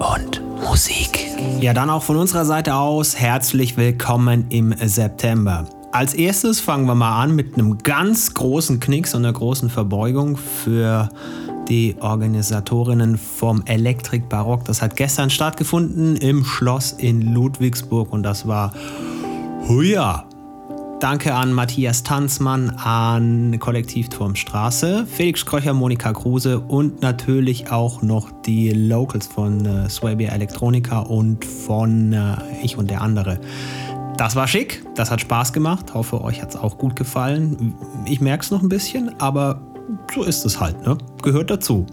und Musik. Ja, dann auch von unserer Seite aus herzlich willkommen im September. Als erstes fangen wir mal an mit einem ganz großen Knicks und einer großen Verbeugung für die Organisatorinnen vom Elektrik Barock. Das hat gestern stattgefunden im Schloss in Ludwigsburg und das war Huja. Danke an Matthias Tanzmann, an Kollektivturmstraße, Felix Kröcher, Monika Kruse und natürlich auch noch die Locals von äh, Swabia Electronica und von äh, Ich und der andere. Das war schick, das hat Spaß gemacht. Hoffe, euch hat es auch gut gefallen. Ich merke es noch ein bisschen, aber so ist es halt, ne? Gehört dazu.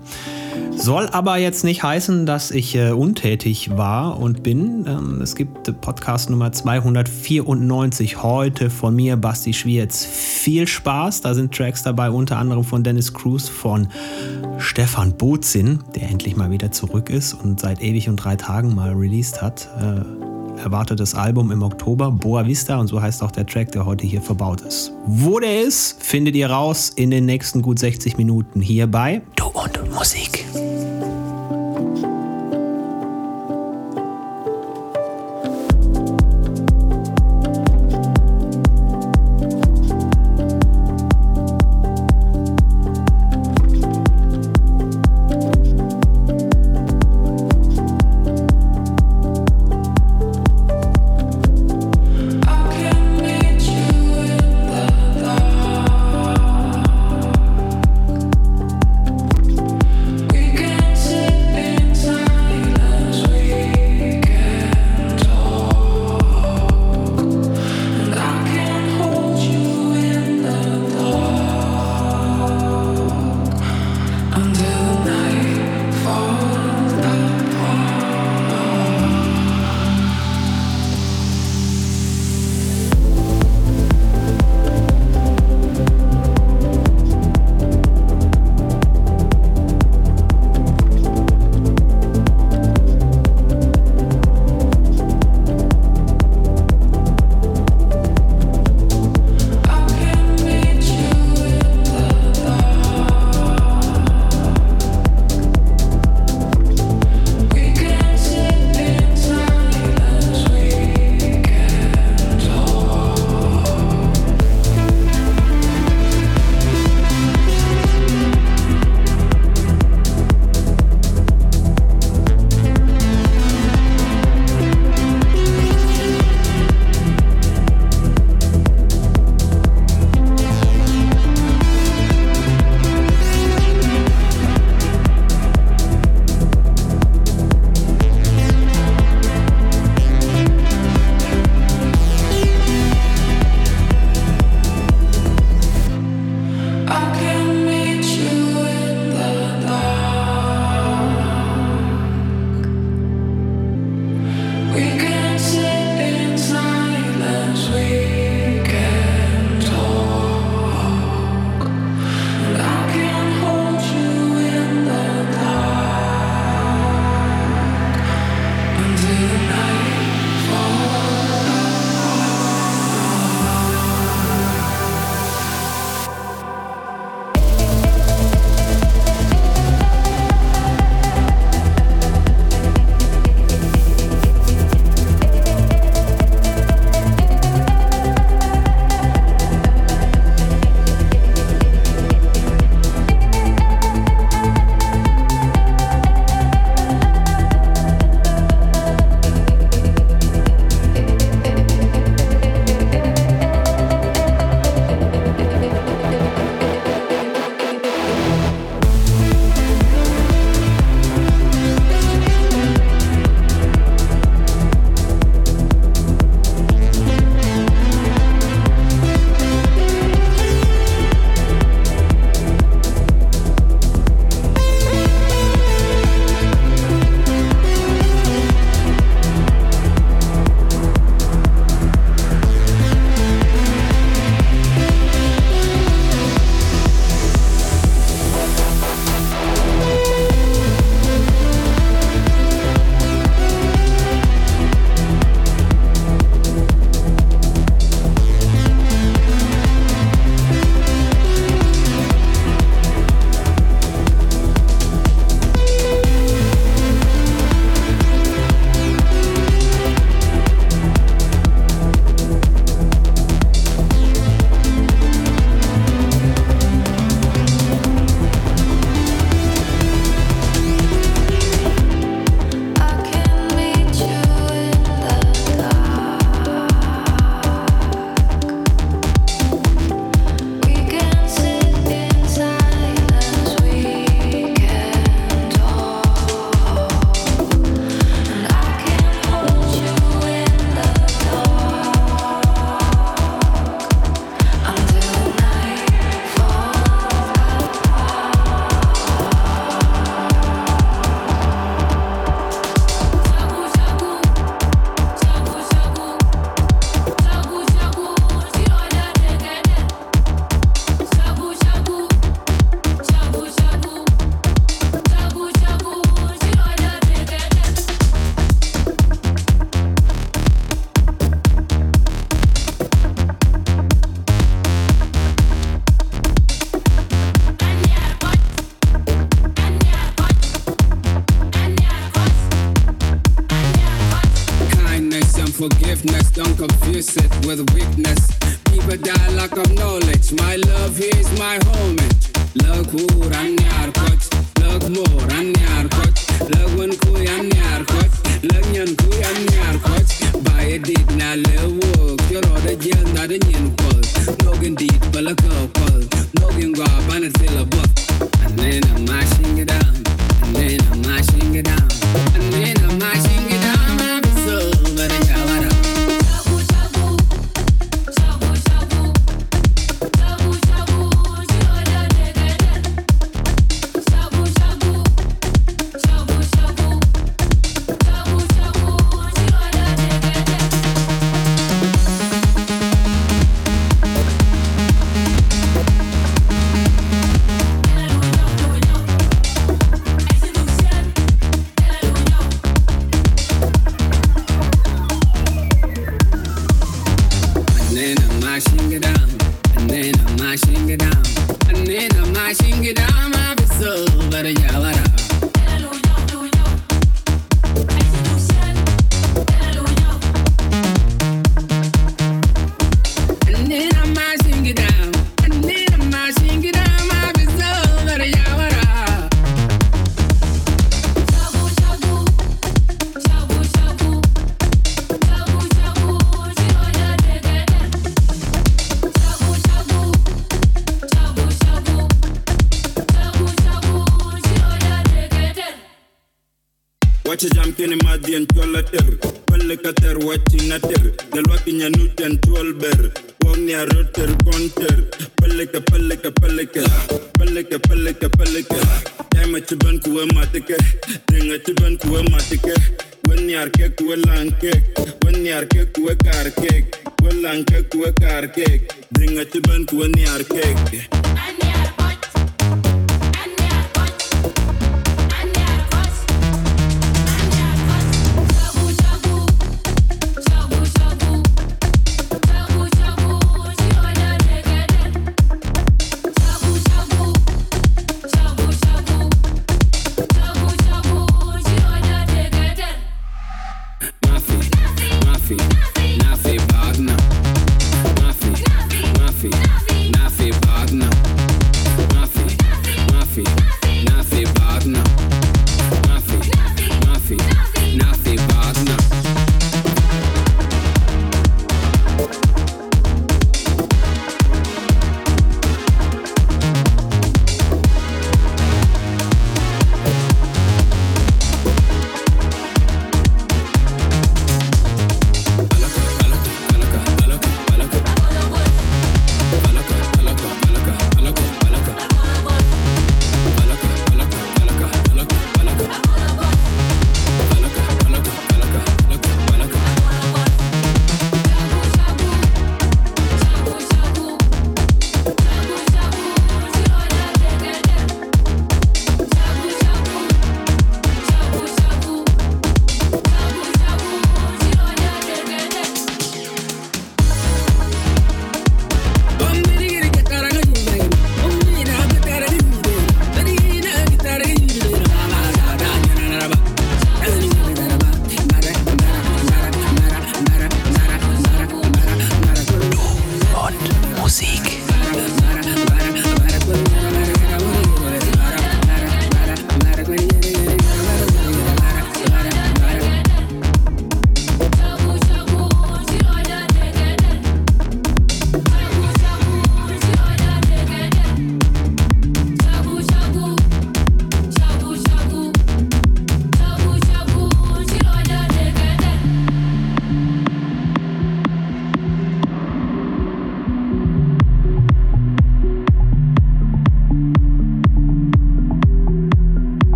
Soll aber jetzt nicht heißen, dass ich äh, untätig war und bin. Ähm, es gibt Podcast Nummer 294 heute von mir, Basti Schwierz. Viel Spaß. Da sind Tracks dabei, unter anderem von Dennis Cruz, von Stefan Bozin, der endlich mal wieder zurück ist und seit ewig und drei Tagen mal released hat. Äh, erwartetes Album im Oktober, Boa Vista, und so heißt auch der Track, der heute hier verbaut ist. Wo der ist, findet ihr raus in den nächsten gut 60 Minuten hier bei Du und Musik. sickness, don't confuse it with weakness. Deeper dialogue of knowledge, my love here is my homage. Love who ran your coach, love more ran your coach, love one kuy an your coach, love nyan kuy an your coach. By a deed na lewo, kyoro da jel na da nyan kwal, nogin deed bala kao kwal, nogin gwa banat fila buff. And then I'm mashing it down, and then I'm mashing it down, and then I'm mashing it down. pelikken, pelikken, pelikken. Pelikken, pelikken, pelikken. Jij met je bent koe matikke. Dingetje bent koe matikke. Wanneer kijk, koe lang kijk. Wanneer kijk, koe kaar kijk. Koe lang kijk, koe kaar kijk. Dingetje bent koe neer kijk.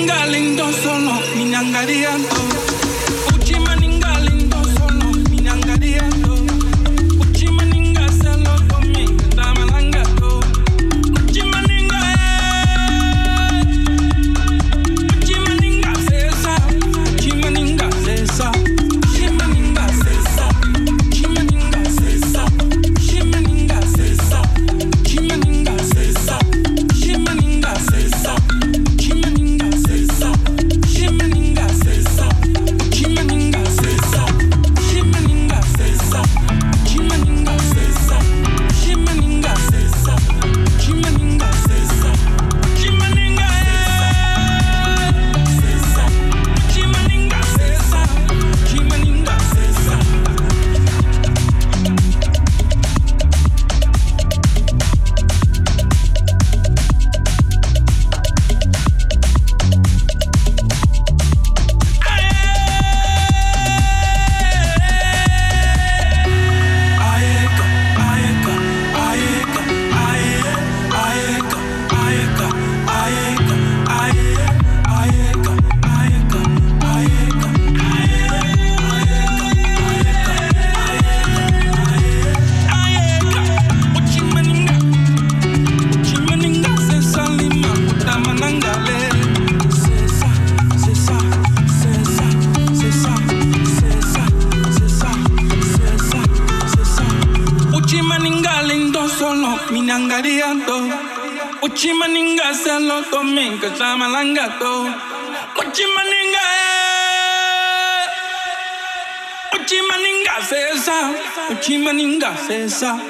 Minangaling doon solo, minangalian to casa.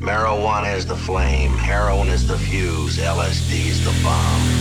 Marijuana is the flame, heroin is the fuse, LSD is the bomb.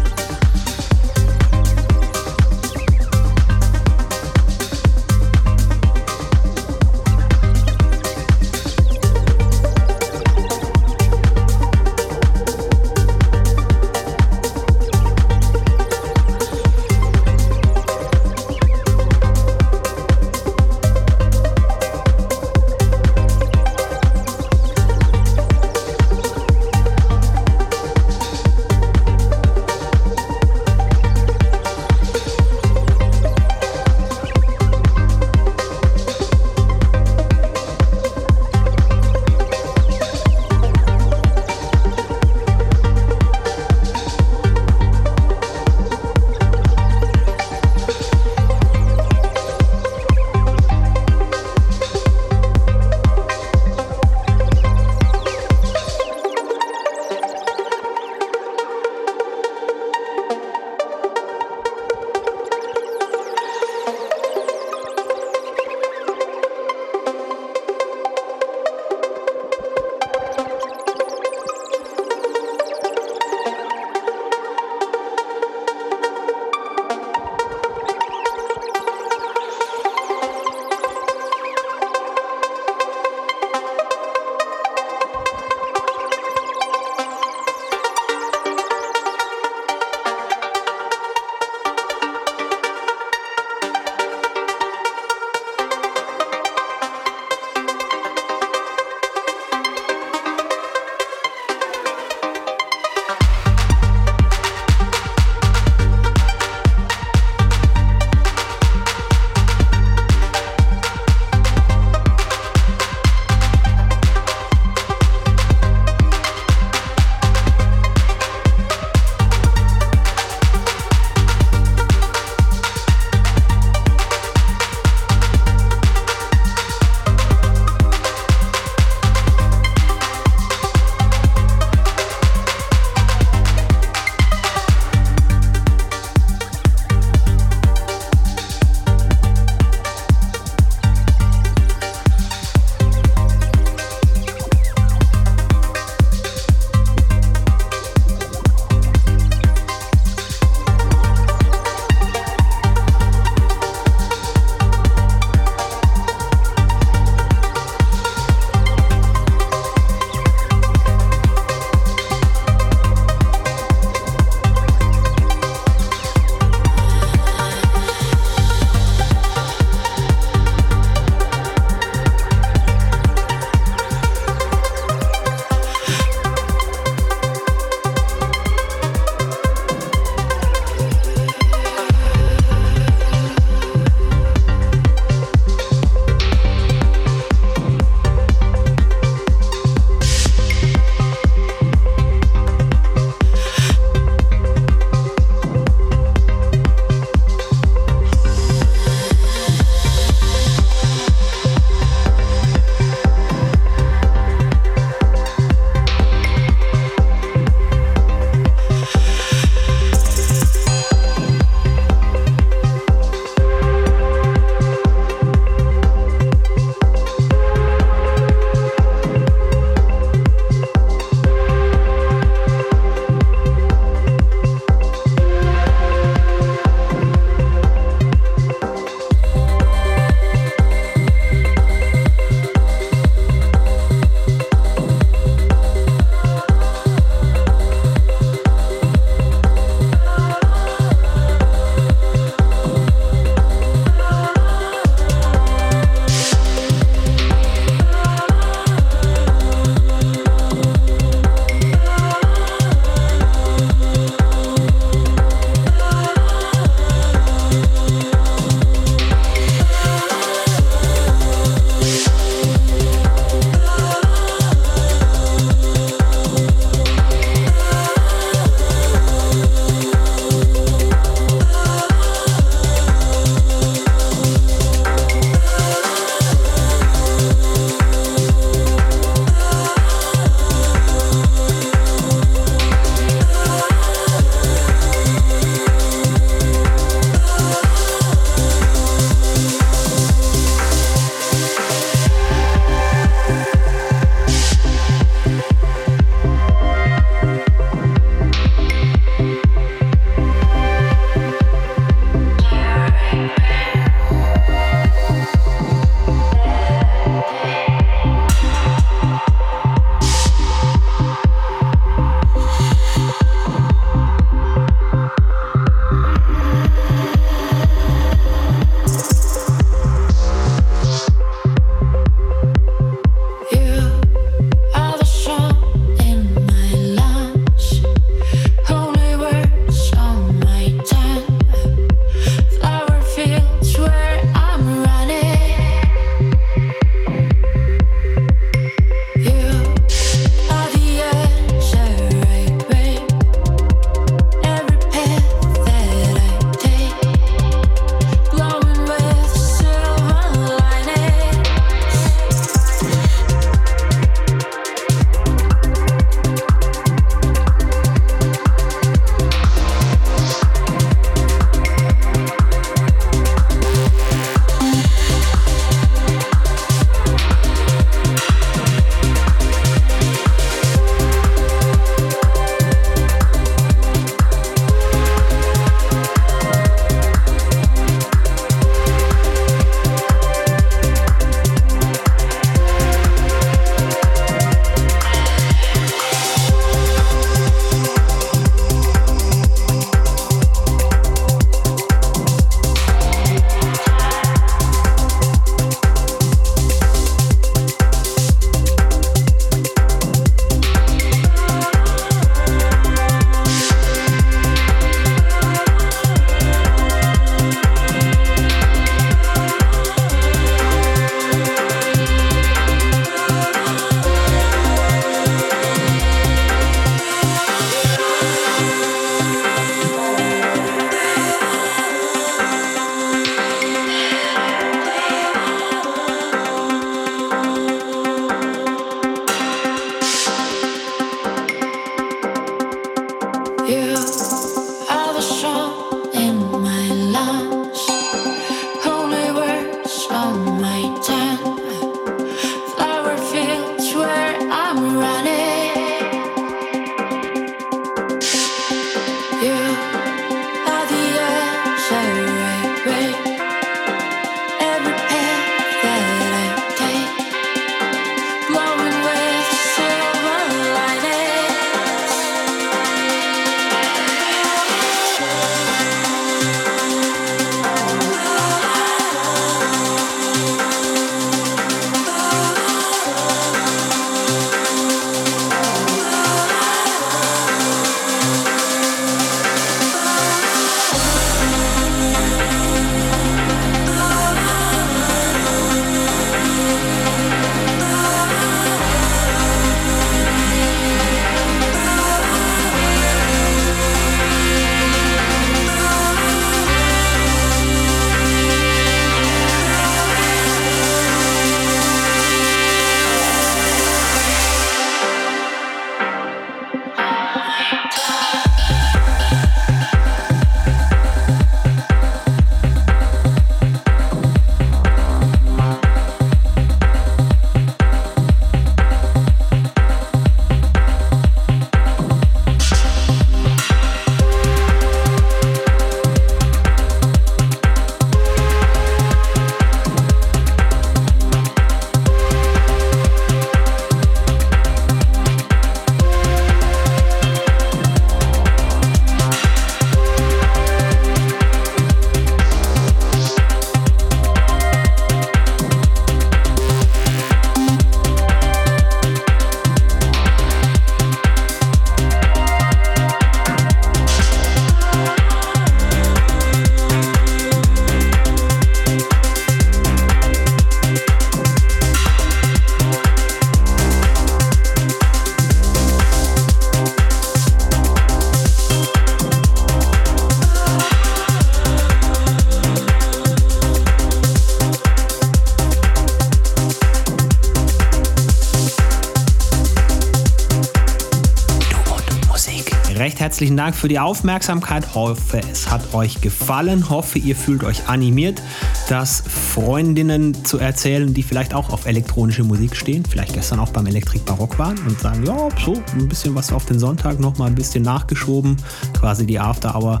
Herzlichen Dank für die Aufmerksamkeit. Hoffe, es hat euch gefallen. Hoffe, ihr fühlt euch animiert, das Freundinnen zu erzählen, die vielleicht auch auf elektronische Musik stehen, vielleicht gestern auch beim Elektrik Barock waren und sagen, ja, so ein bisschen was auf den Sonntag noch mal ein bisschen nachgeschoben, quasi die After Hour.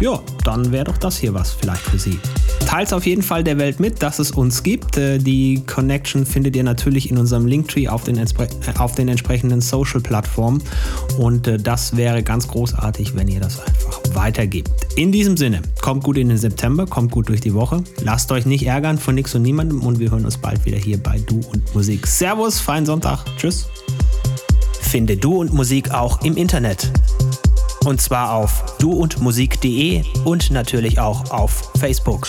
Ja, dann wäre doch das hier was vielleicht für sie. Teilt auf jeden Fall der Welt mit, dass es uns gibt. Äh, die Connection findet ihr natürlich in unserem Linktree auf den, auf den entsprechenden Social-Plattformen. Und äh, das wäre ganz großartig, wenn ihr das einfach weitergebt. In diesem Sinne, kommt gut in den September, kommt gut durch die Woche. Lasst euch nicht ärgern von nix und niemandem und wir hören uns bald wieder hier bei Du und Musik. Servus, feinen Sonntag. Tschüss. Finde Du und Musik auch im Internet. Und zwar auf duundmusik.de und natürlich auch auf Facebook.